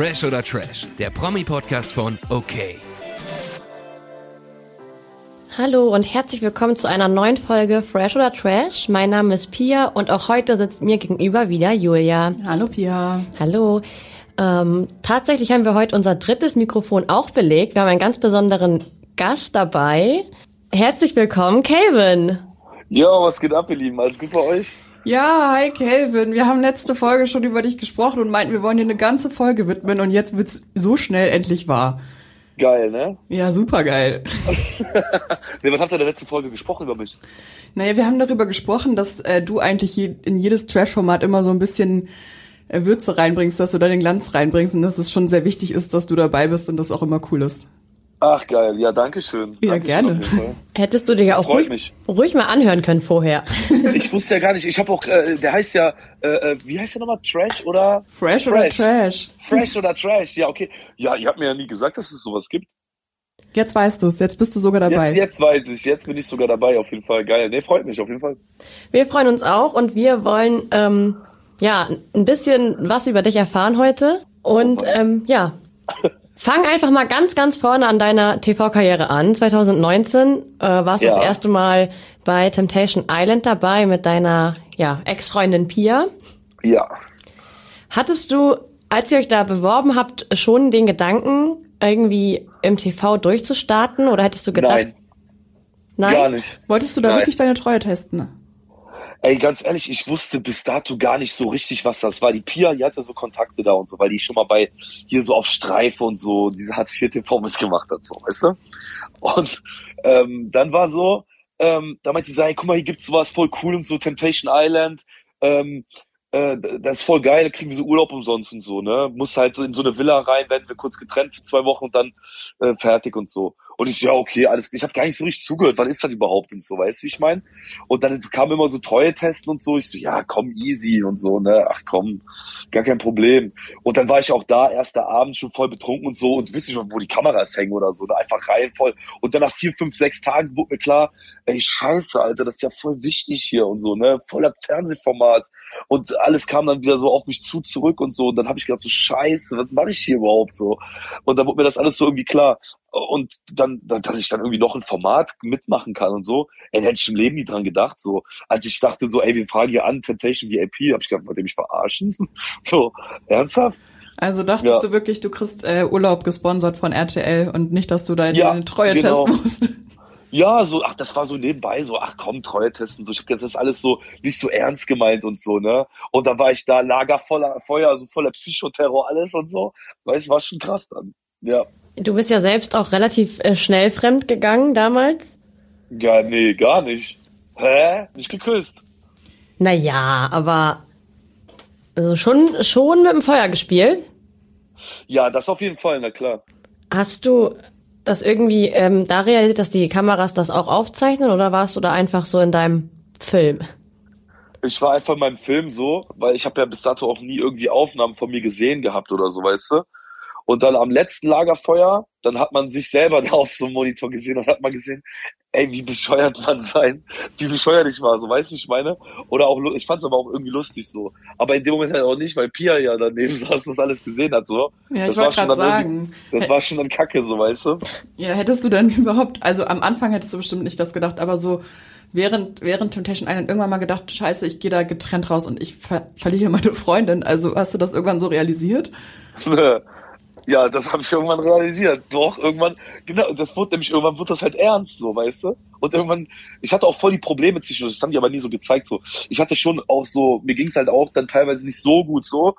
Fresh oder Trash, der Promi-Podcast von OK. Hallo und herzlich willkommen zu einer neuen Folge Fresh oder Trash. Mein Name ist Pia und auch heute sitzt mir gegenüber wieder Julia. Hallo Pia. Hallo. Ähm, tatsächlich haben wir heute unser drittes Mikrofon auch belegt. Wir haben einen ganz besonderen Gast dabei. Herzlich willkommen, Calvin. Ja, was geht ab, ihr Lieben? Alles gut bei euch? Ja, hi Calvin. Wir haben letzte Folge schon über dich gesprochen und meinten, wir wollen dir eine ganze Folge widmen und jetzt wird's so schnell endlich wahr. Geil, ne? Ja, super geil. nee, was habt ihr in der letzten Folge gesprochen über mich? Naja, wir haben darüber gesprochen, dass äh, du eigentlich je, in jedes Trash-Format immer so ein bisschen äh, Würze reinbringst, dass du da den Glanz reinbringst und dass es schon sehr wichtig ist, dass du dabei bist und das auch immer cool ist. Ach geil, ja, danke schön. Ja, Dankeschön gerne. Hättest du dir ja auch ruhig, mich. ruhig mal anhören können vorher. Ich wusste ja gar nicht, ich habe auch, äh, der heißt ja, äh, äh, wie heißt der nochmal? Trash oder? Fresh, oder Trash? Fresh oder Trash, ja, okay. Ja, ihr habt mir ja nie gesagt, dass es sowas gibt. Jetzt weißt du's, jetzt bist du sogar dabei. Jetzt, jetzt weiß ich, jetzt bin ich sogar dabei, auf jeden Fall. Geil, nee, freut mich, auf jeden Fall. Wir freuen uns auch und wir wollen ähm, ja ein bisschen was über dich erfahren heute. Und ähm, ja, fang einfach mal ganz, ganz vorne an deiner TV-Karriere an. 2019 äh, warst du Ja. das erste Mal bei Temptation Island dabei mit deiner ja, Ex-Freundin Pia. Ja. Hattest du, als ihr euch da beworben habt, schon den Gedanken, irgendwie im TV durchzustarten? Oder hättest du gedacht, Nein, nein? gar nicht. Wolltest du da Nein. wirklich deine Treue testen? Ey, ganz ehrlich, ich wusste bis dato gar nicht so richtig, was das war. Die Pia, die hatte so Kontakte da und so, weil die schon mal bei hier so auf Streife und so diese Hartz IV TV mitgemacht hat, so, weißt du? Und ähm, dann war so, ähm, da meinte sie, hey, guck mal, hier gibt's sowas voll cool und so, Temptation Island, ähm, äh, das ist voll geil, da kriegen wir so Urlaub umsonst und so, ne? Muss halt so in so eine Villa rein, werden wir kurz getrennt für zwei Wochen und dann äh, fertig und so. Und ich ja, okay, alles, ich habe gar nicht so richtig zugehört, was ist das überhaupt und so, weißt du, wie ich meine? Und dann kam immer so Treue-Testen und so. Ich so, ja, komm, easy und so, ne? Ach komm, gar kein Problem. Und dann war ich auch da, erster Abend, schon voll betrunken und so und wüsste nicht, wo die Kameras hängen oder so. Ne? Einfach rein voll. Und dann nach vier, fünf, sechs Tagen wurde mir klar, ey, scheiße, Alter, das ist ja voll wichtig hier und so, ne? Voller Fernsehformat. Und alles kam dann wieder so auf mich zu zurück und so. Und dann habe ich gedacht, so scheiße, was mache ich hier überhaupt so? Und dann wurde mir das alles so irgendwie klar. Und dann, dass ich dann irgendwie noch ein Format mitmachen kann und so, ey, hätte ich im Leben nie dran gedacht. So, als ich dachte so, ey, wir fragen hier an, Temptation VIP, habe ich gedacht, wollt ihr mich verarschen? so, ernsthaft? Also dachtest Ja. du wirklich, du kriegst äh, Urlaub gesponsert von RTL und nicht, dass du deine Ja, Treue genau. testen musst? Ja, so, ach, das war so nebenbei, so, ach komm, Treue testen, so, ich hab gedacht, das alles so nicht so ernst gemeint und so, ne? Und dann war ich da, Lager voller Feuer, so voller Psychoterror, alles und so. Weißt, war schon krass dann. Ja. Du bist ja selbst auch relativ äh, schnell fremd gegangen damals. Ja, nee, gar nicht. Hä? Nicht geküsst. Naja, aber also schon, schon mit dem Feuer gespielt. Ja, das auf jeden Fall, na klar. Hast du das irgendwie ähm, da realisiert, dass die Kameras das auch aufzeichnen oder warst du da einfach so in deinem Film? Ich war einfach in meinem Film so, weil ich habe ja bis dato auch nie irgendwie Aufnahmen von mir gesehen gehabt oder so, weißt du? Und dann am letzten Lagerfeuer, dann hat man sich selber da auf so einem Monitor gesehen und hat man gesehen, ey, wie bescheuert man sein, wie bescheuert ich war, so, weißt du, wie ich meine? Oder auch, ich fand's aber auch irgendwie lustig so. Aber in dem Moment halt auch nicht, weil Pia ja daneben saß und das alles gesehen hat, so. Ja, das ich war wollte schon gerade dann sagen. Das war schon dann kacke, so, weißt du? Ja, hättest du denn überhaupt, also am Anfang hättest du bestimmt nicht das gedacht, aber so während, während Temptation Island irgendwann mal gedacht, scheiße, ich gehe da getrennt raus und ich ver verliere meine Freundin. Also hast du das irgendwann so realisiert? Ja, das habe ich irgendwann realisiert. Doch, irgendwann, genau, das wurde nämlich, irgendwann wird das halt ernst, so, weißt du? Und irgendwann, ich hatte auch voll die Probleme zwischen uns, das haben die aber nie so gezeigt, so. Ich hatte schon auch so, mir ging's halt auch dann teilweise nicht so gut, so,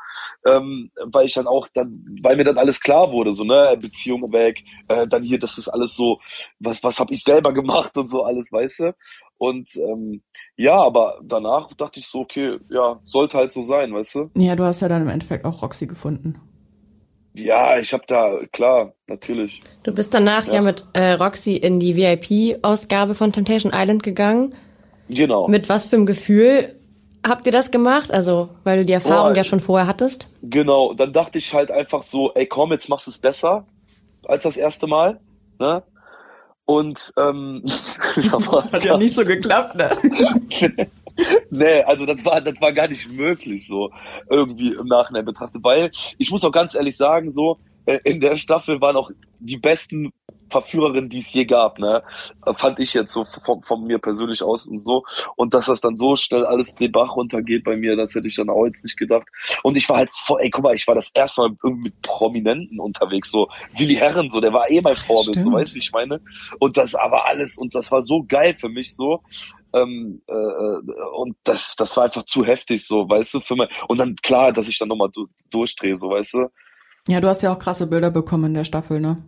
ähm, weil ich dann auch dann, weil mir dann alles klar wurde, so, ne, Beziehung weg, äh, dann hier, das ist alles so, was, was habe ich selber gemacht und so alles, weißt du? Und ähm, ja, aber danach dachte ich so, okay, ja, sollte halt so sein, weißt du? Ja, du hast ja dann im Endeffekt auch Roxy gefunden. Ja, ich habe da, klar, natürlich. Du bist danach ja, Ja. mit äh, Roxy in die VIP-Ausgabe von Temptation Island gegangen. Genau. Mit was für einem Gefühl habt ihr das gemacht? Also, weil du die Erfahrung Boah, ja schon vorher hattest. Genau, dann dachte ich halt einfach so, ey komm, jetzt machst du es besser als das erste Mal. Ne? Und ähm, ja, Hat ja nicht so geklappt, ne? nee, also das war, das war gar nicht möglich so irgendwie im Nachhinein betrachtet, weil ich muss auch ganz ehrlich sagen, so äh, in der Staffel waren auch die besten Verführerin, die es je gab, ne? Fand ich jetzt so von, von mir persönlich aus und so. Und dass das dann so schnell alles den Bach runtergeht bei mir, das hätte ich dann auch jetzt nicht gedacht. Und ich war halt voll, ey, guck mal, ich war das erste Mal irgendwie mit Prominenten unterwegs, so Willi Herren, so, der war eh mein Vorbild, Stimmt. so weißt du, wie ich meine? Und das aber alles, und das war so geil für mich, so. Ähm, äh, und das, das war einfach zu heftig, so, weißt du, für mich. Und dann klar, dass ich dann nochmal du, durchdrehe, so, weißt du. Ja, du hast ja auch krasse Bilder bekommen in der Staffel, ne?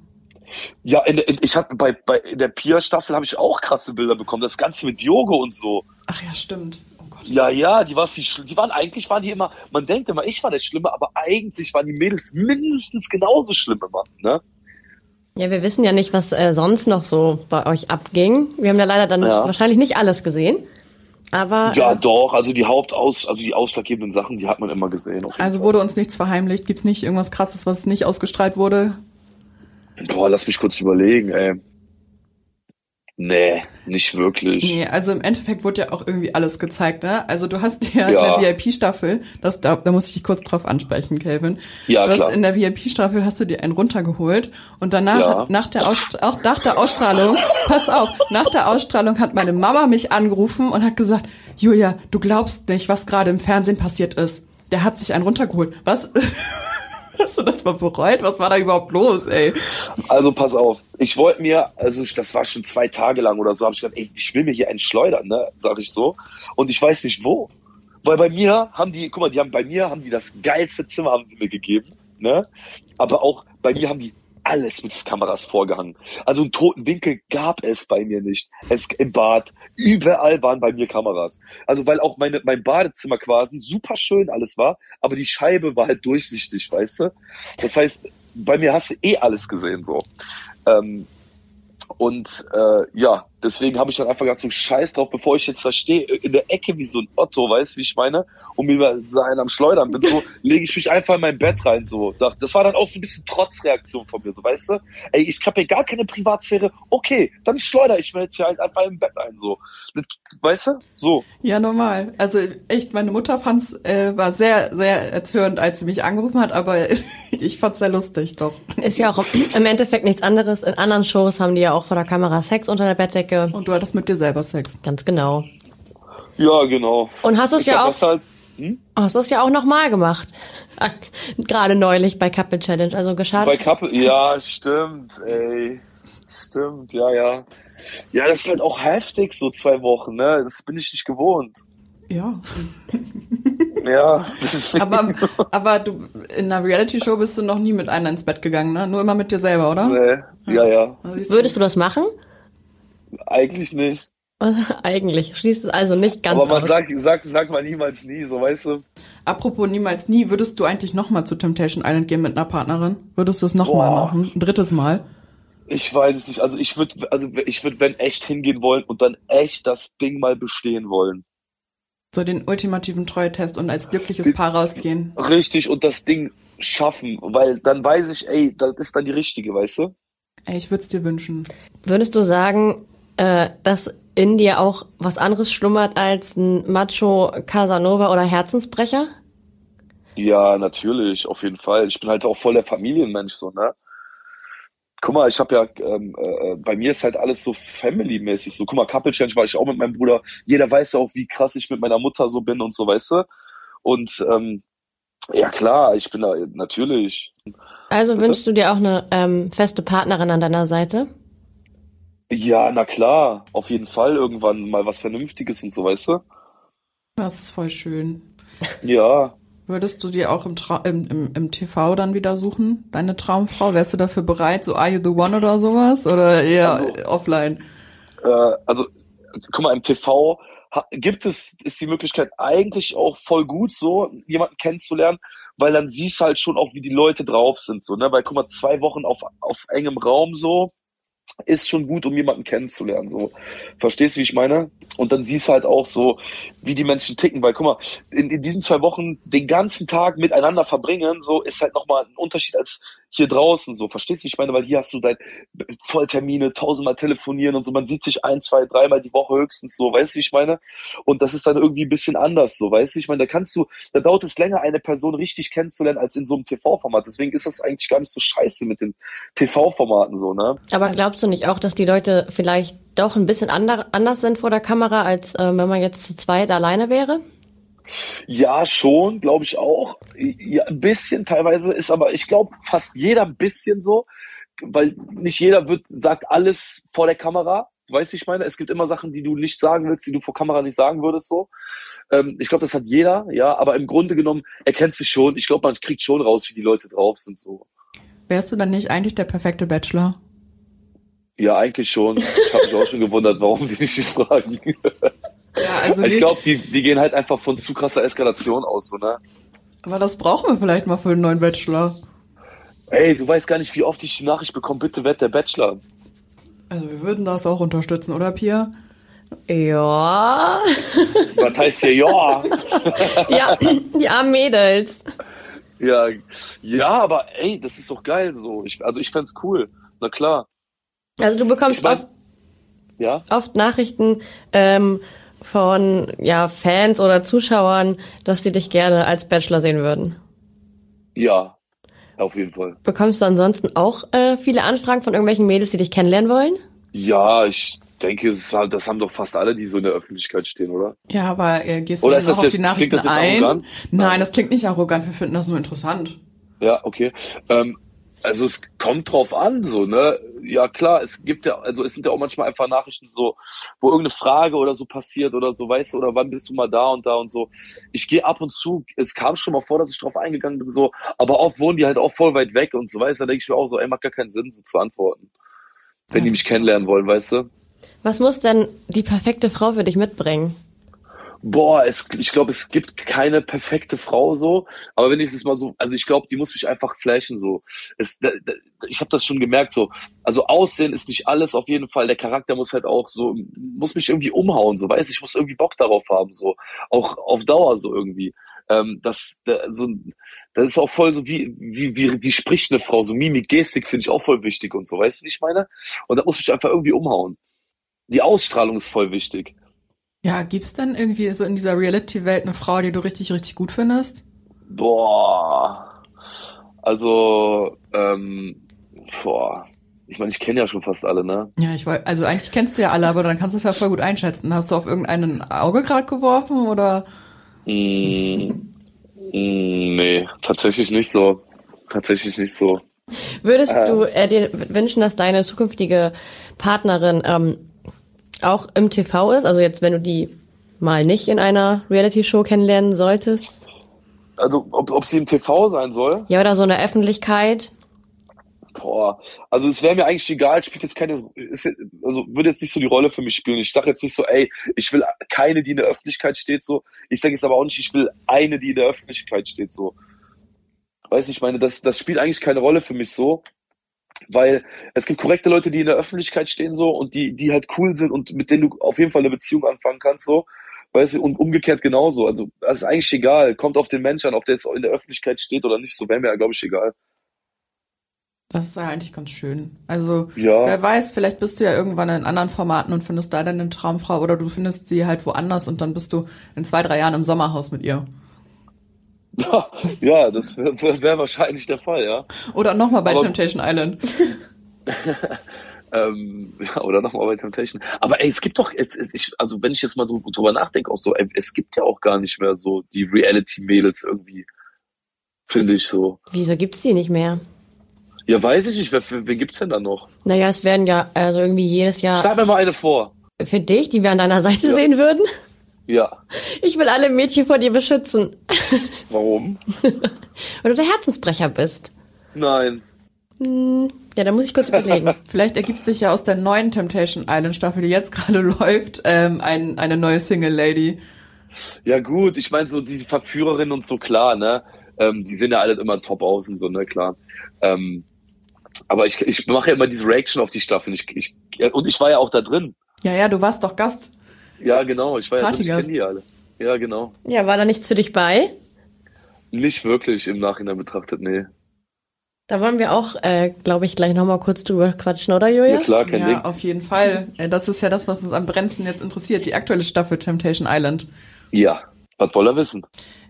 Ja, in, in, ich hatte bei, bei in der Pia-Staffel habe ich auch krasse Bilder bekommen. Das Ganze mit Yoga und so. Ach ja, stimmt. Oh Gott. Ja, ja, die war viel Die waren eigentlich waren die immer. Man denkt immer, ich war der Schlimme, aber eigentlich waren die Mädels mindestens genauso schlimm immer. Ne? Ja, wir wissen ja nicht, was äh, sonst noch so bei euch abging. Wir haben ja leider dann ja. wahrscheinlich nicht alles gesehen. Aber ja, äh, doch. Also die Hauptaus, also die ausschlaggebenden Sachen, die hat man immer gesehen. Also Fall. wurde uns nichts verheimlicht. Gibt's nicht irgendwas Krasses, was nicht ausgestrahlt wurde? Boah, lass mich kurz überlegen, ey. Nee, nicht wirklich. Nee, also im Endeffekt wurde ja auch irgendwie alles gezeigt, ne? Also du hast ja, ja. in der VIP-Staffel, das da, da muss ich dich kurz drauf ansprechen, Kelvin. Ja, du klar. Hast, in der VIP-Staffel hast du dir einen runtergeholt und danach, ja. nach der auch nach der Ausstrahlung, pass auf, nach der Ausstrahlung hat meine Mama mich angerufen und hat gesagt, Julia, du glaubst nicht, was gerade im Fernsehen passiert ist. Der hat sich einen runtergeholt. Was? Hast du das mal bereut? Was war da überhaupt los, ey? Also pass auf, ich wollte mir, also das war schon zwei Tage lang oder so, habe ich gedacht, ey, ich will mir hier einen schleudern, ne, sag ich so. Und ich weiß nicht wo. Weil bei mir haben die, guck mal, die haben bei mir haben die das geilste Zimmer haben sie mir gegeben, ne? Aber auch bei mir haben die alles mit Kameras vorgehangen. Also einen toten Winkel gab es bei mir nicht. Es im Bad, überall waren bei mir Kameras. Also weil auch meine mein Badezimmer quasi super schön alles war, aber die Scheibe war halt durchsichtig, weißt du? Das heißt, bei mir hast du eh alles gesehen so. Ähm, und äh, ja, deswegen habe ich dann einfach gesagt, so scheiß drauf, bevor ich jetzt da stehe, in der Ecke wie so ein Otto, weißt du, wie ich meine? Und mir so einen am Schleudern bin, so lege ich mich einfach in mein Bett rein. so. Das war dann auch so ein bisschen Trotzreaktion von mir, so weißt du? Ey, ich habe hier gar keine Privatsphäre, okay, dann schleudere ich mir jetzt hier halt einfach im Bett ein. so. Das, weißt du? So. Ja, normal. Also echt, meine Mutter fand's, äh, war sehr, sehr erzürnt, als sie mich angerufen hat, aber ich fand's sehr lustig, doch. Ist ja auch im Endeffekt nichts anderes. In anderen Shows haben die ja auch vor der Kamera Sex unter der Bettdecke. Und du hattest mit dir selber Sex. Ganz genau. Ja, genau. Und hast du es ja auch. Halt, hm? Hast du es ja auch nochmal gemacht. Gerade neulich bei Couple Challenge, also geschadet. Bei Couple, ja, stimmt, ey. Stimmt, ja, ja. Ja, das ist halt auch heftig, so zwei Wochen, ne? Das bin ich nicht gewohnt. Ja. ja. aber, so. aber du, in einer Reality-Show bist du noch nie mit einer ins Bett gegangen, ne? Nur immer mit dir selber, oder? Nee, ja, ja. Würdest du das machen? Eigentlich nicht. Eigentlich. Schließt es also nicht ganz Aber man aus. sagt, sagt, sagt man niemals nie, so weißt du. Apropos niemals nie, würdest du eigentlich nochmal zu Temptation Island gehen mit einer Partnerin? Würdest du es nochmal machen? Ein drittes Mal? Ich weiß es nicht. Also ich würde, also ich würde, wenn echt hingehen wollen und dann echt das Ding mal bestehen wollen. So den ultimativen Treue-Test und als glückliches Paar rausgehen. Richtig, und das Ding schaffen, weil dann weiß ich, ey, das ist dann die richtige, weißt du? Ey, ich würde es dir wünschen. Würdest du sagen, äh, dass in dir auch was anderes schlummert als ein Macho Casanova oder Herzensbrecher? Ja, natürlich, auf jeden Fall. Ich bin halt auch voll der Familienmensch, so, ne? Guck mal, ich habe ja, ähm, äh, bei mir ist halt alles so family-mäßig. So, guck mal, Couple Change war ich auch mit meinem Bruder. Jeder weiß ja auch, wie krass ich mit meiner Mutter so bin und so, weißt du? Und ähm, ja klar, ich bin da natürlich. Also wünschst du dir auch eine ähm, feste Partnerin an deiner Seite? Ja, na klar, auf jeden Fall irgendwann mal was Vernünftiges und so, weißt du? Das ist voll schön. Ja. Würdest du dir auch im, Tra im, im, im TV dann wieder suchen, deine Traumfrau? Wärst du dafür bereit, so Are You the One oder sowas? Oder eher also, offline? Äh, also, guck mal, im TV gibt es, ist die Möglichkeit eigentlich auch voll gut, so jemanden kennenzulernen, weil dann siehst du halt schon auch, wie die Leute drauf sind, so, ne? Weil, guck mal, zwei Wochen auf, auf engem Raum so, ist schon gut, um jemanden kennenzulernen. So, verstehst du, wie ich meine? Und dann siehst du halt auch so, wie die Menschen ticken, weil guck mal, in, in diesen zwei Wochen den ganzen Tag miteinander verbringen, so ist halt nochmal ein Unterschied, als hier draußen so. Verstehst du, wie ich meine? Weil hier hast du dein Volltermine, tausendmal telefonieren und so. Man sieht sich ein, zwei, dreimal die Woche höchstens so. Weißt du, wie ich meine? Und das ist dann irgendwie ein bisschen anders so. Weißt du, ich meine, da kannst du, da dauert es länger, eine Person richtig kennenzulernen als in so einem TV-Format. Deswegen ist das eigentlich gar nicht so scheiße mit den TV-Formaten so, ne? Aber glaubst du nicht auch, dass die Leute vielleicht doch ein bisschen ander, anders sind vor der Kamera, als äh, wenn man jetzt zu zweit alleine wäre? Ja, schon, glaube ich auch. Ja, ein bisschen teilweise ist aber, ich glaube, fast jeder ein bisschen so, weil nicht jeder wird, sagt alles vor der Kamera. Du weißt, wie ich meine? Es gibt immer Sachen, die du nicht sagen willst, die du vor Kamera nicht sagen würdest, so. Ähm, ich glaube, das hat jeder, ja, aber im Grunde genommen erkennt sich schon. Ich glaube, man kriegt schon raus, wie die Leute drauf sind, so. Wärst du dann nicht eigentlich der perfekte Bachelor? Ja, eigentlich schon. Ich habe mich auch schon gewundert, warum die mich nicht fragen. Ja, also ich glaube, die, die gehen halt einfach von zu krasser Eskalation aus, so, ne? Aber das brauchen wir vielleicht mal für einen neuen Bachelor. Ey, du weißt gar nicht, wie oft ich die Nachricht bekomme, bitte werd der Bachelor. Also wir würden das auch unterstützen, oder Pia? Ja. Was heißt hier ja? ja, die armen Mädels. Ja, ja, aber ey, das ist doch geil so. Ich, also ich fänd's cool. Na klar. Also du bekommst Ich mein- oft, Ja? oft Nachrichten ähm, von ja, Fans oder Zuschauern, dass die dich gerne als Bachelor sehen würden. Ja. Auf jeden Fall. Bekommst du ansonsten auch äh, viele Anfragen von irgendwelchen Mädels, die dich kennenlernen wollen? Ja, ich denke, halt, das haben doch fast alle, die so in der Öffentlichkeit stehen, oder? Ja, aber äh, gehst du Oder dann ist das auch auf die Nachrichten das ein? arrogant? Nein, Nein. das klingt nicht arrogant. Wir finden das nur interessant. Ja, okay. Ähm, also es kommt drauf an, so, ne? Ja, klar, es gibt ja, also es sind ja auch manchmal einfach Nachrichten so, wo irgendeine Frage oder so passiert oder so, weißt du, oder wann bist du mal da und da und so. Ich gehe ab und zu, es kam schon mal vor, dass ich drauf eingegangen bin, so, aber oft wohnen die halt auch voll weit weg und so, weißt du, da denke ich mir auch so, ey, macht gar keinen Sinn, so zu antworten. Wenn die mich kennenlernen wollen, weißt du? Was muss denn die perfekte Frau für dich mitbringen? Boah, es, ich glaube, es gibt keine perfekte Frau so, aber wenn ich es mal so, also ich glaube, die muss mich einfach flashen so. Es, da, da, ich habe das schon gemerkt so. Also Aussehen ist nicht alles auf jeden Fall. Der Charakter muss halt auch so, muss mich irgendwie umhauen so, weiß ich muss irgendwie Bock darauf haben so, auch auf Dauer so irgendwie. Ähm, das, da, so, das ist auch voll so wie wie wie wie spricht eine Frau so Mimik, Gestik finde ich auch voll wichtig und so, weißt du, wie ich meine? Und da muss mich einfach irgendwie umhauen. Die Ausstrahlung ist voll wichtig. Ja, gibt's dann irgendwie so in dieser Reality-Welt eine Frau, die du richtig, richtig gut findest? Boah. Also, ähm, boah. Ich meine, ich kenne ja schon fast alle, ne? Ja, ich weiß, also eigentlich kennst du ja alle, aber dann kannst du es ja voll gut einschätzen. Hast du auf irgendeinen Auge gerade geworfen oder? Mm, mm, nee, tatsächlich nicht so. Tatsächlich nicht so. Würdest du äh, dir wünschen, dass deine zukünftige Partnerin ähm, auch im TV ist? Also jetzt, wenn du die mal nicht in einer Reality-Show kennenlernen solltest? Also, ob, ob sie im TV sein soll? Ja, oder so in der Öffentlichkeit? Boah. Also, es wäre mir eigentlich egal, spielt jetzt keine, ist, also, würde jetzt nicht so die Rolle für mich spielen. Ich sage jetzt nicht so, ey, ich will keine, die in der Öffentlichkeit steht, so. Ich sage jetzt aber auch nicht, ich will eine, die in der Öffentlichkeit steht, so. Weiß ich meine, das, das spielt eigentlich keine Rolle für mich so. Weil es gibt korrekte Leute, die in der Öffentlichkeit stehen, so, und die, die halt cool sind und mit denen du auf jeden Fall eine Beziehung anfangen kannst, so. Weißt du, und umgekehrt genauso. Also, das ist eigentlich egal. Kommt auf den Mensch an, ob der jetzt in der Öffentlichkeit steht oder nicht, so wäre mir ja, glaube ich, egal. Das ist ja eigentlich ganz schön. Also, Ja. wer weiß, vielleicht bist du ja irgendwann in anderen Formaten und findest da deine Traumfrau oder du findest sie halt woanders und dann bist du in zwei, drei Jahren im Sommerhaus mit ihr. Ja, ja, das wäre wär wahrscheinlich der Fall, ja. Oder nochmal bei Aber- Temptation Island. Ähm, ja, oder nochmal bei Temptation. Aber ey, es gibt doch, es, es, ich, also wenn ich jetzt mal so drüber nachdenke, auch so, ey, es gibt ja auch gar nicht mehr so die Reality-Mädels irgendwie, finde ich so. Wieso gibt's die nicht mehr? Ja, weiß ich nicht, wer, wer, wen gibt's denn da noch? Naja, es werden ja also irgendwie jedes Jahr Schreib mir mal eine vor. für dich, die wir an deiner Seite sehen würden. Ja. Ich will alle Mädchen vor dir beschützen, Warum? weil du der Herzensbrecher bist. Nein. Ja, da muss ich kurz überlegen. Vielleicht ergibt sich ja aus der neuen Temptation Island Staffel, die jetzt gerade läuft, ähm, ein, eine neue Single Lady. Ja gut, ich meine so diese Verführerinnen und so, klar, ne? Ähm, die sehen ja alle immer top aus und so, ne, klar. Ähm, aber ich, ich mache ja immer diese Reaction auf die Staffel. Ich, ich, und ich war ja auch da drin. Ja, ja, du warst doch Gast. Ja, genau, ich war ja drin, ich die alle. Ja, genau. Ja, war da nichts für dich bei? Nicht wirklich im Nachhinein betrachtet, nee. Da wollen wir auch, äh, glaube ich, gleich nochmal kurz drüber quatschen, oder Julia? Ja klar, kein ja, Ding. auf jeden Fall. Äh, Das ist ja das, was uns am brennendsten jetzt interessiert, die aktuelle Staffel Temptation Island. Ja, was wollt ihr wissen?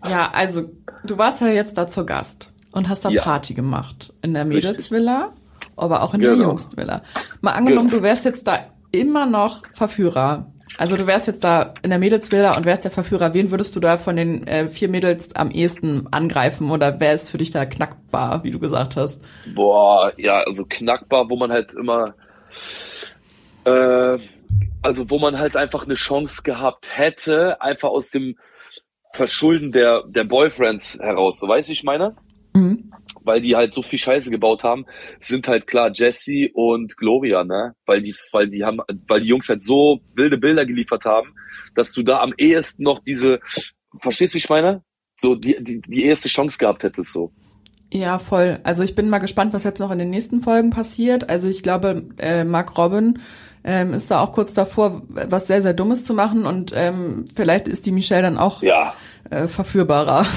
Ja, also du warst ja jetzt da zur Gast und hast da Ja. Party gemacht. In der. Mädelsvilla, aber auch in der Genau. Jungsvilla. Mal angenommen, Genau. du wärst jetzt da immer noch Verführer. Also du wärst jetzt da in der Mädelsvilla und wärst der Verführer. Wen würdest du da von den äh, vier Mädels am ehesten angreifen oder wer ist für dich da knackbar, wie du gesagt hast? Boah, ja, also knackbar, wo man halt immer, äh, also wo man halt einfach eine Chance gehabt hätte, einfach aus dem Verschulden der, der Boyfriends heraus, so weißt du, ich meine? Mhm. Weil die halt so viel Scheiße gebaut haben, sind halt klar Jesse und Gloria, ne? Weil die, weil die haben, weil die Jungs halt so wilde Bilder geliefert haben, dass du da am ehesten noch diese, verstehst du, wie ich meine? So die, die, die erste Chance gehabt hättest, so. Ja, voll. Also ich bin mal gespannt, was jetzt noch in den nächsten Folgen passiert. Also ich glaube, äh, Mark Robin ähm, ist da auch kurz davor, was sehr, sehr Dummes zu machen und ähm, vielleicht ist die Michelle dann auch Ja. äh, verführbarer.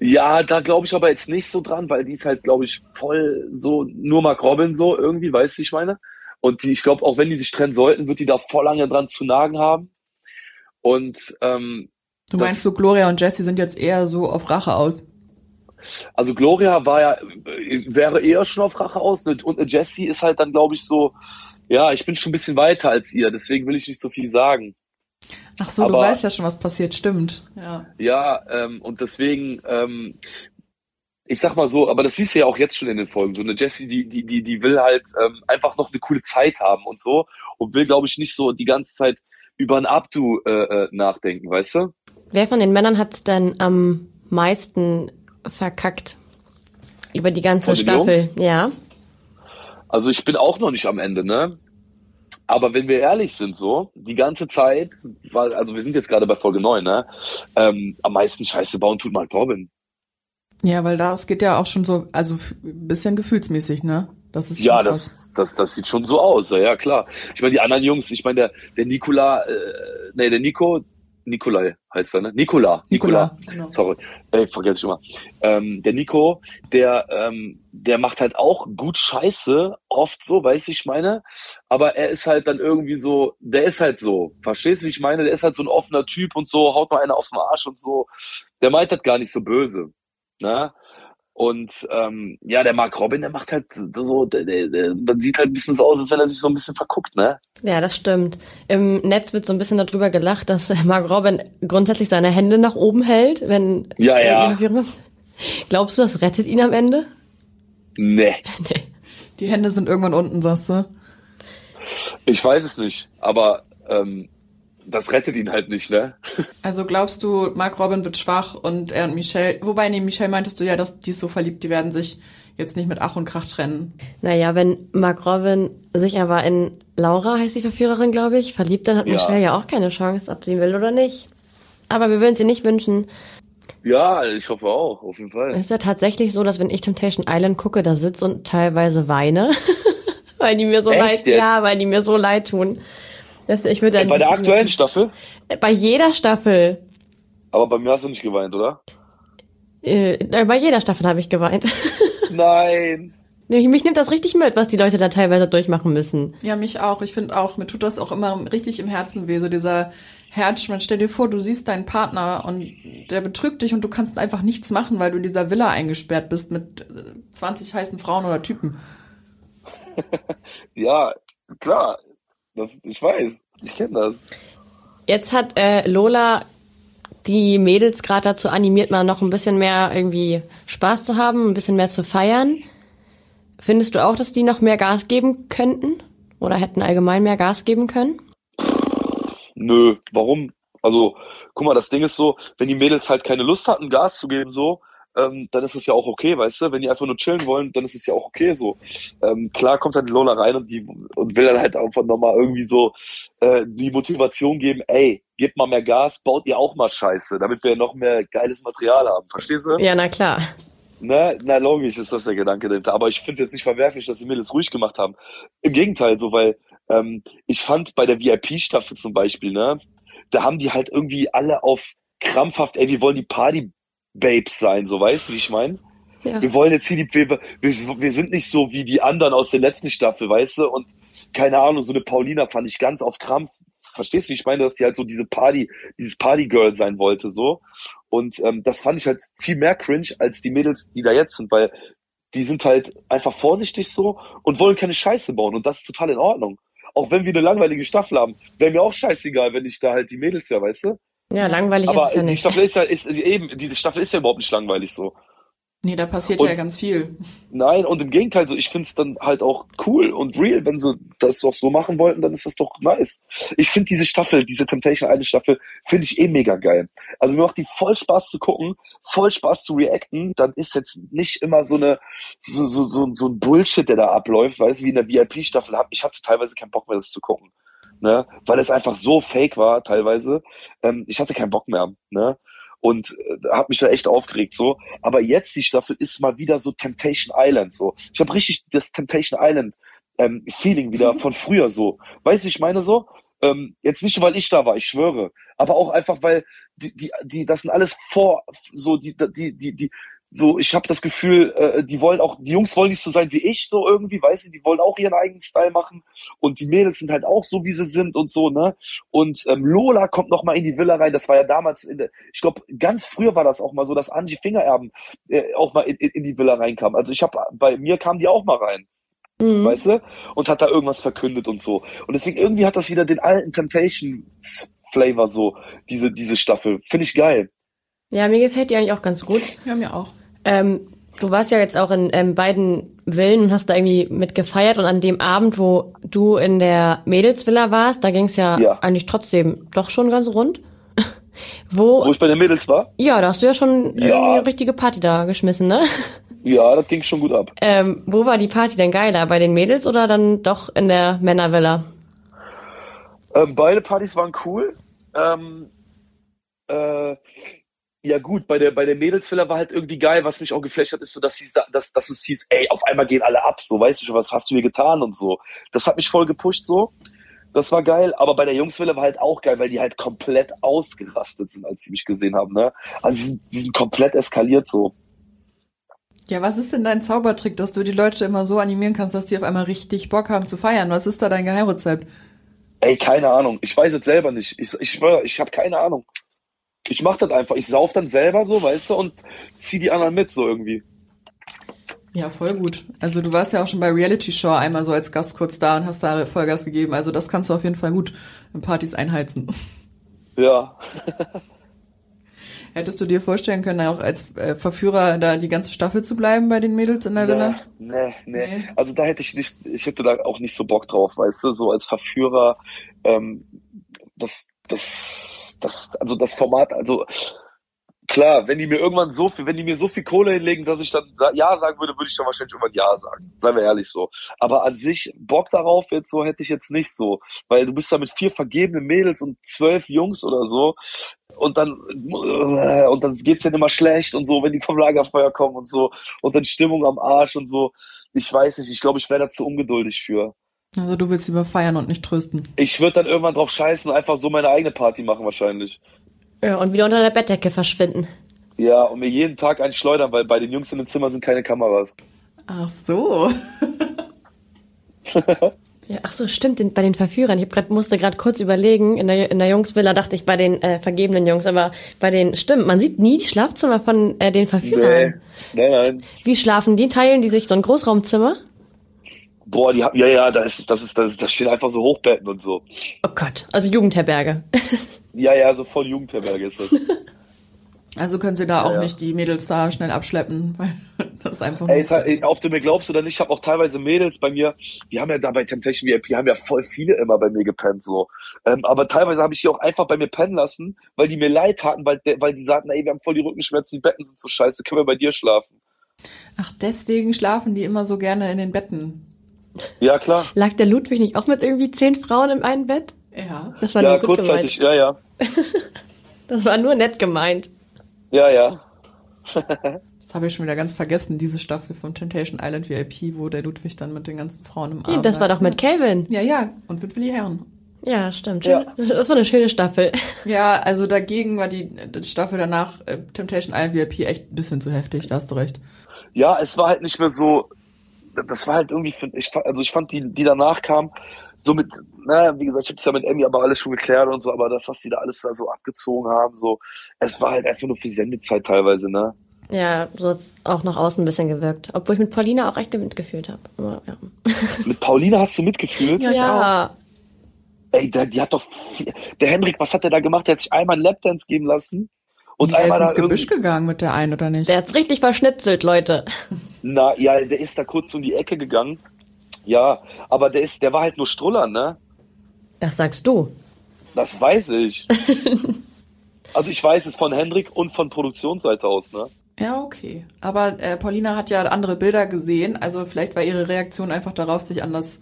Ja, da glaube ich aber jetzt nicht so dran, weil die ist halt, glaube ich, voll so, nur Mark Robin so irgendwie, weißt du, ich meine? Und die, ich glaube, auch wenn die sich trennen sollten, wird die da voll lange dran zu nagen haben. Und ähm, Du Das- meinst so, Gloria und Jessie sind jetzt eher so auf Rache aus. also Gloria war ja, wäre eher schon auf Rache aus und und Jessie ist halt dann, glaube ich, so, ja, ich bin schon ein bisschen weiter als ihr, deswegen will ich nicht so viel sagen. Ach so, du Aber- weißt ja schon, was passiert, stimmt. Ja. Ja, ähm, und deswegen, ähm, ich sag mal so, aber das siehst du ja auch jetzt schon in den Folgen. So eine Jessie, die, die, die, die will halt ähm, einfach noch eine coole Zeit haben und so und will, glaube ich, nicht so die ganze Zeit über ein Abdu äh, äh, nachdenken, weißt du? Wer von den Männern hat's denn am meisten verkackt? Über die ganze Staffel, Jungs? ja. Also ich bin auch noch nicht am Ende, ne? Aber wenn wir ehrlich sind, so, die ganze Zeit, weil, also wir sind jetzt gerade bei Folge 9, ne? Ähm, am meisten Scheiße bauen tut Mark Robin. Ja, weil das geht ja auch schon so, also bisschen gefühlsmäßig, ne? Das ist Ja, das, das, das sieht schon so aus, ja, ja klar. Ich meine, die anderen Jungs, ich meine, der, der Nikola, äh, nee, der Nico, Nikolai heißt er, ne? Nikola, Nikola, Nikola, genau. sorry, äh, vergesse ich immer. Ähm, der Nico, der, ähm, der macht halt auch gut Scheiße, oft so, weißt du, wie ich meine? Aber er ist halt dann irgendwie so, der ist halt so, verstehst du, wie ich meine? Der ist halt so ein offener Typ und so, haut mal einer auf den Arsch und so. Der meint das gar nicht so böse, ne? Und ähm, ja, der Mark Robin, der macht halt so, der, der, der, man sieht halt ein bisschen so aus, als wenn er sich so ein bisschen verguckt, ne? Ja, das stimmt. Im Netz wird so ein bisschen darüber gelacht, dass Mark Robin grundsätzlich seine Hände nach oben hält, wenn Ja, äh, ja. ist. Glaubst du, das rettet ihn am Ende? Nee, Nee. Die Hände sind irgendwann unten, sagst du? ich weiß es nicht, aber ähm, das rettet ihn halt nicht, ne? Also glaubst du, Mark Robin wird schwach und er und Michelle, wobei, nee, Michelle meintest du ja, dass die ist so verliebt, die werden sich jetzt nicht mit Ach und Krach trennen. Naja, wenn Mark Robin sich aber in Laura, heißt die Verführerin, glaube ich, verliebt, dann hat Ja. Michelle ja auch keine Chance, ob sie will oder nicht. Aber wir würden sie nicht wünschen. Ja, ich hoffe auch, auf jeden Fall. Es ist ja tatsächlich so, dass wenn ich Temptation Island gucke, da sitze und teilweise weine. weil die mir so Echt leid, jetzt? ja, weil die mir so leid tun. Das, ich würde Bei der aktuellen Staffel? bei jeder Staffel, Aber bei mir hast du nicht geweint, oder? äh, bei jeder Staffel habe ich geweint. Nein. Mich nimmt das richtig mit, was die Leute da teilweise durchmachen müssen. Ja, mich auch. Ich finde auch, mir tut das auch immer richtig im Herzen weh, so dieser Herzschmerz. Stell dir vor, du siehst deinen Partner und der betrügt dich und du kannst einfach nichts machen, weil du in dieser Villa eingesperrt bist mit äh, 20 heißen Frauen oder Typen. Ja, klar. Das, ich weiß. Ich kenne das. Jetzt hat äh, Lola die Mädels gerade dazu animiert, mal noch ein bisschen mehr irgendwie Spaß zu haben, ein bisschen mehr zu feiern. Findest du auch, dass die noch mehr Gas geben könnten? Oder hätten allgemein mehr Gas geben können? Nö, warum? Also, guck mal, das Ding ist so, wenn die Mädels halt keine Lust hatten, Gas zu geben, so, ähm, dann ist es ja auch okay, weißt du? Wenn die einfach nur chillen wollen, dann ist es ja auch okay so. Ähm, klar kommt dann die Lola rein und die und will dann halt einfach nochmal irgendwie so äh, die Motivation geben, ey, gebt mal mehr Gas, baut ihr auch mal Scheiße, damit wir noch mehr geiles Material haben. Verstehst du? Ja, na klar. Ne? Na, logisch ist das der Gedanke dahinter. Aber ich finde es jetzt nicht verwerflich, dass die Mädels ruhig gemacht haben. Im Gegenteil, so, weil ähm, ich fand bei der VIP-Staffel zum Beispiel, ne, da haben die halt irgendwie alle auf krampfhaft, ey, wir wollen die Party-Babes sein, so weißt du, wie ich meine? Ja. Wir wollen jetzt hier die, wir, wir, sind nicht so wie die anderen aus der letzten Staffel, weißt du? Und keine Ahnung, so eine Paulina fand ich ganz auf Krampf. Verstehst du, wie ich meine, dass die halt so diese Party, dieses Partygirl sein wollte, so. Und ähm, das fand ich halt viel mehr cringe als die Mädels, die da jetzt sind, weil die sind halt einfach vorsichtig so und wollen keine Scheiße bauen. Und das ist total in Ordnung. Auch wenn wir eine langweilige Staffel haben, wäre mir auch scheißegal, wenn ich da halt die Mädels ja, weißt du? Ja, langweilig Aber ist es ja die nicht. Staffel ist ja, ist, eben, die Staffel ist ja überhaupt nicht langweilig so. Nee, da passiert Und- ja ganz viel. Nein, und im Gegenteil, so, ich find's dann halt auch cool und real. Wenn sie das doch so machen wollten, dann ist das doch nice. Ich finde diese Staffel, diese Temptation Island Staffel, finde ich eh mega geil. Also mir macht die voll Spaß zu gucken, voll Spaß zu reacten. Dann ist jetzt nicht immer so eine, so, so, so, so ein Bullshit, der da abläuft, weißt du, wie in der VIP-Staffel. Ich hatte teilweise keinen Bock mehr, das zu gucken. Ne? Weil es einfach so fake war, teilweise. Ähm, ich hatte keinen Bock mehr. Ne? Und äh, habe mich da echt aufgeregt so. Aber jetzt die Staffel ist mal wieder so Temptation Island so. Ich habe richtig das Temptation Island ähm, Feeling wieder von früher so. Weißt du, wie ich meine so? Ähm, jetzt nicht, weil ich da war, ich schwöre, aber auch einfach, weil die, die, die, das sind alles vor, so die, die, die, die, so, ich habe das Gefühl, äh, die wollen auch, die Jungs wollen nicht so sein wie ich, so irgendwie, weißt du, die wollen auch ihren eigenen Style machen und die Mädels sind halt auch so, wie sie sind und so, ne? Und ähm, Lola kommt noch mal in die Villa rein. Das war ja damals, in der, ich glaube, ganz früher war das auch mal so, dass Angie Fingererben äh, auch mal in, in, in die Villa reinkam. Also ich habe, bei mir kam die auch mal rein, Mhm. weißt du? Und hat da irgendwas verkündet und so. Und deswegen irgendwie hat das wieder den alten Temptation-Flavor so, diese, diese Staffel. Finde ich geil. Ja, mir gefällt die eigentlich auch ganz gut. Ja, mir auch. Ähm, du warst ja jetzt auch in ähm, beiden Villen und hast da irgendwie mit gefeiert und an dem Abend, wo du in der Mädelsvilla warst, da ging's ja, Ja. eigentlich trotzdem doch schon ganz rund. wo, Wo ich bei den Mädels war, ja, da hast du ja schon Ja. irgendwie eine richtige Party da geschmissen, ne? ja, das ging schon gut ab. Ähm, wo war die Party denn geiler? Bei den Mädels oder dann doch in der Männervilla? Ähm, beide Partys waren cool. Ähm, äh, ja gut, bei der bei der Mädelsvilla war halt irgendwie geil, was mich auch geflasht hat, ist so, dass sie dass, dass es hieß, ey, auf einmal gehen alle ab, so, weißt du schon, was hast du hier getan und so. Das hat mich voll gepusht so. Das war geil, aber bei der Jungsvilla war halt auch geil, weil die halt komplett ausgerastet sind, als sie mich gesehen haben, ne? Also die sind, die sind komplett eskaliert so. Ja, was ist denn dein Zaubertrick, dass du die Leute immer so animieren kannst, dass die auf einmal richtig Bock haben zu feiern? Was ist da dein Geheimrezept? Ey, keine Ahnung. Ich weiß es selber nicht. Ich, ich schwöre, ich habe keine Ahnung. Ich mach das einfach. Ich sauf dann selber so, weißt du, und zieh die anderen mit so irgendwie. Ja, voll gut. Also du warst ja auch schon bei Reality Show einmal so als Gast kurz da und hast da Vollgas gegeben. Also das kannst du auf jeden Fall gut in Partys einheizen. Ja. Hättest du dir vorstellen können, auch als äh, Verführer da die ganze Staffel zu bleiben bei den Mädels in der Villa? Nee, nee, nee. Nee. Also da hätte ich nicht, ich hätte da auch nicht so Bock drauf, weißt du, so als Verführer, ähm, das, das, das, also das Format, also klar, wenn die mir irgendwann so viel, wenn die mir so viel Kohle hinlegen, dass ich dann Ja sagen würde, würde ich dann wahrscheinlich irgendwann Ja sagen. Seien wir ehrlich so. Aber an sich, Bock darauf jetzt so, hätte ich jetzt nicht so. Weil du bist da mit vier vergebenen Mädels und zwölf Jungs oder so. Und dann, und dann geht's denen immer schlecht und so, wenn die vom Lagerfeuer kommen und so. Und dann Stimmung am Arsch und so. Ich weiß nicht, ich glaube, ich wäre da zu ungeduldig für. Also du willst lieber feiern und nicht trösten. Ich würde dann irgendwann drauf scheißen und einfach so meine eigene Party machen wahrscheinlich. Ja, und wieder unter der Bettdecke verschwinden. Ja, und mir jeden Tag einen schleudern, weil bei den Jungs in dem Zimmer sind keine Kameras. Ach so. Ja, ach so, stimmt, den, bei den Verführern. Ich hab grad, musste gerade kurz überlegen, in der, in der Jungsvilla dachte ich bei den äh, vergebenen Jungs, aber bei den, stimmt, man sieht nie die Schlafzimmer von äh, den Nee, Verführern. nein, nein. Wie schlafen die? Teilen die sich so ein Großraumzimmer? Boah, die haben, ja, ja, da ist, das ist, das ist, da stehen einfach so Hochbetten und so. Oh Gott, also Jugendherberge. Ja, ja, so voll Jugendherberge ist das. Also können sie da auch Ja, ja. nicht die Mädels da schnell abschleppen, weil das ist einfach nur... Ey, ey, ob du mir glaubst oder nicht, ich habe auch teilweise Mädels bei mir, die haben ja da bei Temptation VIP, haben ja voll viele immer bei mir gepennt, so. Ähm, aber teilweise habe ich die auch einfach bei mir pennen lassen, weil die mir leid taten, weil, weil die sagten, ey, wir haben voll die Rückenschmerzen, die Betten sind so scheiße, können wir bei dir schlafen? Ach, deswegen schlafen die immer so gerne in den Betten. Ja, klar. Lag der Ludwig nicht auch mit irgendwie zehn Frauen im einen Bett? Ja. Das war Ja, nur gut kurzzeitig, gemeint. ja, ja. Das war nur nett gemeint. Ja, ja. Das habe ich schon wieder ganz vergessen, diese Staffel von Temptation Island VIP, wo der Ludwig dann mit den ganzen Frauen im Arm das war doch mit Calvin. Ja, ja, und mit Willi Herren. Ja, stimmt. Ja. Das war eine schöne Staffel. Ja, also dagegen war die, die Staffel danach, äh, Temptation Island VIP, echt ein bisschen zu heftig, da hast du recht. ja, es war halt nicht mehr so, das war halt irgendwie, ich, also ich fand die, die danach kamen, so mit, naja, wie gesagt, ich hab's ja mit Emmy aber alles schon geklärt und so, aber das, was die da alles da so abgezogen haben, so, es war halt einfach nur für Sendezeit teilweise, ne? Ja, so hat's auch nach außen ein bisschen gewirkt. Obwohl ich mit Paulina auch echt mitgefühlt habe. Ja. Mit Paulina hast du mitgefühlt? Ja, ja. Ey, der, die hat doch, viel, der Henrik, was hat der da gemacht? Der hat sich einmal einen Lapdance geben lassen. Und der einmal ist ins da Gebüsch gegangen mit der einen, oder nicht? Der hat's richtig verschnitzelt, Leute. Na, ja, der ist da kurz um die Ecke gegangen. Ja, aber der ist, der war halt nur Struller, ne? Das sagst du. Das weiß ich. also ich weiß es von Hendrik und von Produktionsseite aus, ne? Ja, okay. Aber äh, Paulina hat ja andere Bilder gesehen, also vielleicht war ihre Reaktion einfach darauf, sich anders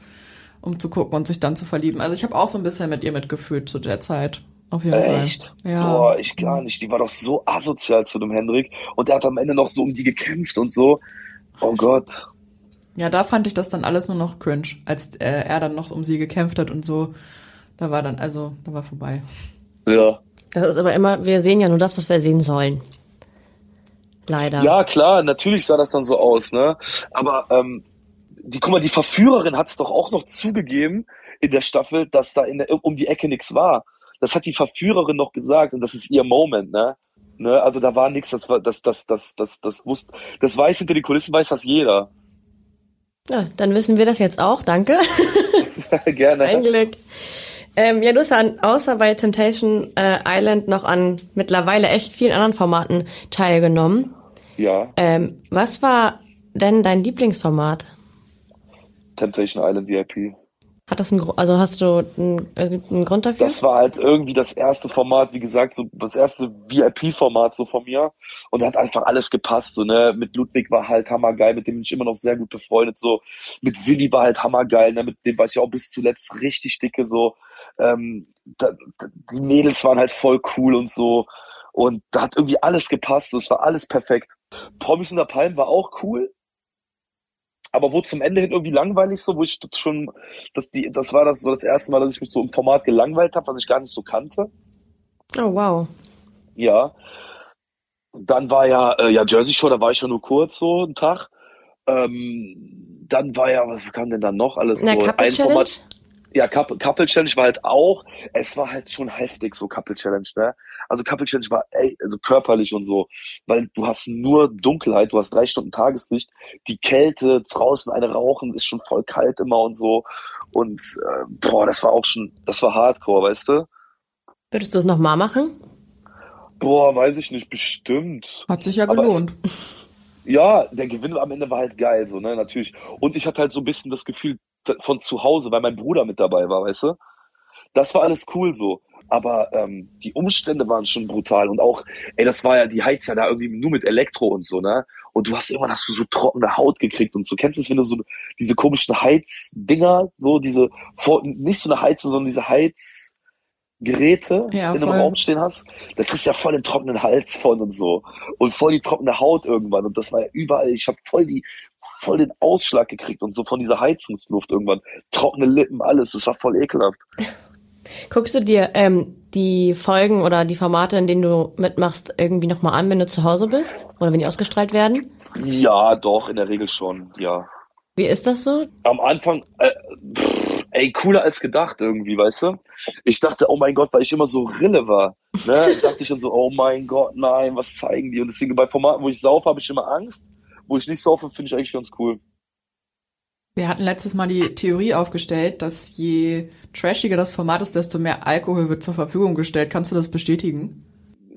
umzugucken und sich dann zu verlieben. Also ich habe auch so ein bisschen mit ihr mitgefühlt zu der Zeit. Auf jeden Echt? Fall. Ja. Boah, ich gar nicht. Die war doch so asozial zu dem Hendrik. Und der hat am Ende noch so um die gekämpft und so. Oh Gott. Ja, da fand ich das dann alles nur noch cringe, als äh, er dann noch um sie gekämpft hat und so. Da war dann, also, da war vorbei. Ja. Das ist aber immer, wir sehen ja nur das, was wir sehen sollen. Leider. Ja, klar, natürlich sah das dann so aus, ne? Aber ähm, die, guck mal, die Verführerin hat es doch auch noch zugegeben in der Staffel, dass da in der, um die Ecke nichts war. Das hat die Verführerin noch gesagt und das ist ihr Moment, ne? Ne, also da war nichts, das war das das das das das wusste das weiß hinter den Kulissen weiß das jeder. Ja, dann wissen wir das jetzt auch. Danke. Gerne. Ein Glück. Ähm, ja, du hast ja an, außer bei Temptation äh, Island noch an mittlerweile echt vielen anderen Formaten teilgenommen. Ja, Ähm, was war denn dein Lieblingsformat? Temptation Island VIP. Hat das Gru- also hast du einen, also einen Grund dafür? Das war halt irgendwie das erste Format, wie gesagt, so das erste VIP-Format so von mir. Und da hat einfach alles gepasst. So, ne? Mit Ludwig war halt hammergeil, mit dem bin ich immer noch sehr gut befreundet. So, mit Willi war halt hammergeil, ne? Mit dem war ich auch bis zuletzt richtig dicke. So, ähm, da, da, die Mädels waren halt voll cool und so. Und da hat irgendwie alles gepasst. Das war alles perfekt. Promis unter Palmen war auch cool. Aber wurde zum Ende hin irgendwie langweilig, so, wo ich das schon, das, die, das war das so das erste Mal, dass ich mich so im Format gelangweilt habe, was ich gar nicht so kannte. oh, wow. Ja. Dann war ja, äh, ja, Jersey Shore, da war ich ja nur kurz so einen Tag. Ähm, dann war ja, was kam denn dann noch alles Na, so? Ein? Format, ja, Couple, Couple Challenge war halt auch, es war halt schon heftig, so Couple Challenge, ne? Also Couple Challenge war, ey, also körperlich und so, weil du hast nur Dunkelheit, du hast drei Stunden Tageslicht, die Kälte, draußen eine rauchen, ist schon voll kalt immer und so. Und äh, boah, das war auch schon, das war Hardcore, weißt du? Würdest du es nochmal machen? Boah, weiß ich nicht, bestimmt. Hat sich ja Aber es- gelohnt. Ja, der Gewinn am Ende war halt geil, so, ne, natürlich. Und ich hatte halt so ein bisschen das Gefühl von zu Hause, weil mein Bruder mit dabei war, weißt du? Das war alles cool so. Aber ähm, die Umstände waren schon brutal. Und auch, ey, das war ja die Heizer da irgendwie nur mit Elektro und so, ne? Und du hast irgendwann hast du so trockene Haut gekriegt und so. Kennst du es, wenn du so diese komischen Heizdinger, so diese, nicht so eine Heizung, sondern diese Heizgeräte Ja, in einem voll. Raum stehen hast? Da kriegst du ja voll den trockenen Hals von und so. Und voll die trockene Haut irgendwann. Und das war ja überall. Ich habe voll die, voll den Ausschlag gekriegt und so von dieser Heizungsluft irgendwann. Trockene Lippen, alles. Das war voll ekelhaft. Guckst du dir ähm, die Folgen oder die Formate, in denen du mitmachst, irgendwie nochmal an, wenn du zu Hause bist? Oder wenn die ausgestrahlt werden? Ja, doch, in der Regel schon, ja. Wie ist das so? Am Anfang, äh, pff, ey, cooler als gedacht irgendwie, weißt du? Ich dachte, oh mein Gott, weil ich immer so Rille war, ne? dachte ich dann so, oh mein Gott, nein, was zeigen die? Und deswegen bei Formaten, wo ich saufe, habe ich immer Angst. Wo ich nicht saufe, finde ich eigentlich ganz cool. Wir hatten letztes Mal die Theorie aufgestellt, dass je trashiger das Format ist, desto mehr Alkohol wird zur Verfügung gestellt. Kannst du das bestätigen?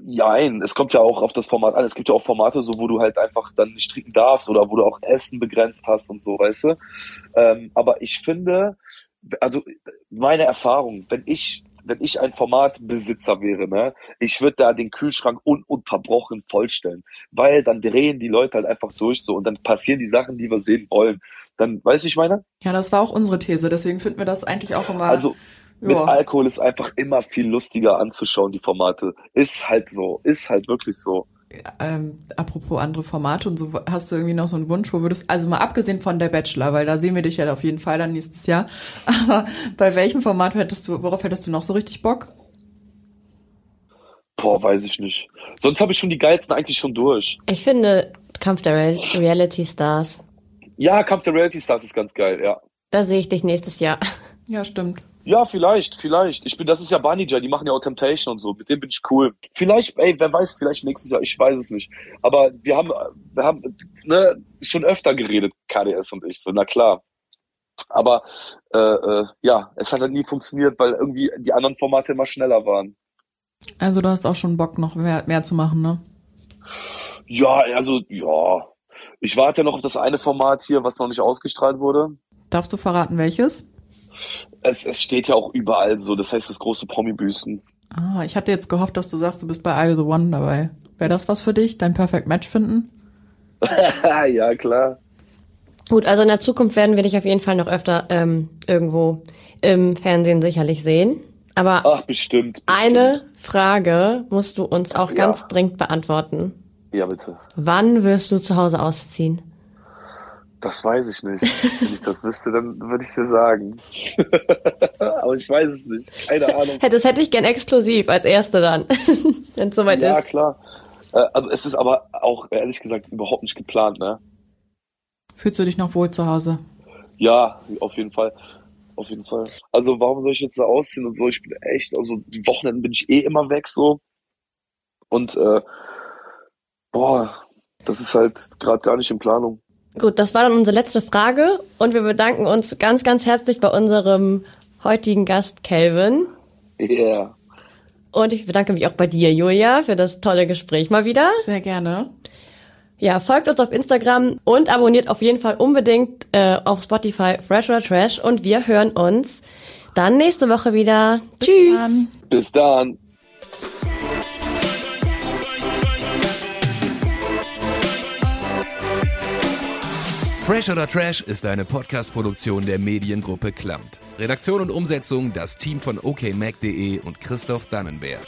Nein, es kommt ja auch auf das Format an. Es gibt ja auch Formate, so wo du halt einfach dann nicht trinken darfst oder wo du auch Essen begrenzt hast und so, weißt du. Ähm, aber ich finde, also meine Erfahrung, wenn ich wenn ich ein Formatbesitzer wäre, ne, ich würde da den Kühlschrank ununterbrochen vollstellen, weil dann drehen die Leute halt einfach durch so und dann passieren die Sachen, die wir sehen wollen. Dann, weißt du, ich meine? Ja, das war auch unsere These. Deswegen finden wir das eigentlich auch immer. Also mit ja. Alkohol ist einfach immer viel lustiger anzuschauen, die Formate. Ist halt so, ist halt wirklich so. Ähm, apropos andere Formate und so, hast du irgendwie noch so einen Wunsch, wo würdest, also mal abgesehen von der Bachelor, weil da sehen wir dich ja auf jeden Fall dann nächstes Jahr, aber bei welchem Format hättest du, worauf hättest du noch so richtig Bock? Boah, weiß ich nicht. Sonst habe ich schon die geilsten eigentlich schon durch. Ich finde, Kampf der Real Reality Stars. Ja, Kampf der Reality Stars ist ganz geil, ja. Da sehe ich dich nächstes Jahr. Ja, stimmt. Ja, vielleicht, vielleicht. Ich bin, das ist ja Banija, die machen ja auch Temptation und so. Mit dem bin ich cool. Vielleicht, ey, wer weiß, vielleicht nächstes Jahr, ich weiß es nicht. Aber wir haben, wir haben, ne, schon öfter geredet, KDS und ich, so, na klar. Aber, äh, äh, ja, es hat halt nie funktioniert, weil irgendwie die anderen Formate immer schneller waren. Also du hast auch schon Bock, noch mehr, mehr zu machen, ne? Ja, also, ja. Ich warte ja noch auf das eine Format hier, was noch nicht ausgestrahlt wurde. Darfst du verraten, welches? Es, es steht ja auch überall so, das heißt das große Promi-Büßen. Ah, ich hatte jetzt gehofft, dass du sagst, du bist bei I The One dabei. Wäre das was für dich? Dein Perfect Match finden? ja, klar. Gut, also in der Zukunft werden wir dich auf jeden Fall noch öfter ähm, irgendwo im Fernsehen sicherlich sehen. Aber Ach, bestimmt. bestimmt. eine Frage musst du uns auch Ja. ganz dringend beantworten. Ja, bitte. Wann wirst du zu Hause ausziehen? Das weiß ich nicht. Wenn ich das wüsste, dann würde ich es dir sagen. Aber ich weiß es nicht. Keine Ahnung. Das hätte ich gern exklusiv als Erste dann, wenn es soweit Ja, ist. klar. Äh, Also es ist aber auch ehrlich gesagt überhaupt nicht geplant, ne? Fühlst du dich noch wohl zu Hause? Ja, auf jeden Fall. Auf jeden Fall. Also warum soll ich jetzt da ausziehen und so? Ich bin echt, also die Wochenenden bin ich eh immer weg so. Und äh, boah, das ist halt gerade gar nicht in Planung. Gut, das war dann unsere letzte Frage und wir bedanken uns ganz, ganz herzlich bei unserem heutigen Gast Kelvin. Yeah. Und ich bedanke mich auch bei dir, Julia, für das tolle Gespräch mal wieder. Sehr gerne. Ja, folgt uns auf Instagram und abonniert auf jeden Fall unbedingt äh, auf Spotify Fresh oder Trash und wir hören uns dann nächste Woche wieder. Tschüss. Dann. Bis dann. Fresh oder Trash ist eine Podcast-Produktion der Mediengruppe Klamt. Redaktion und Umsetzung das Team von okmac.de und Christoph Dannenberg.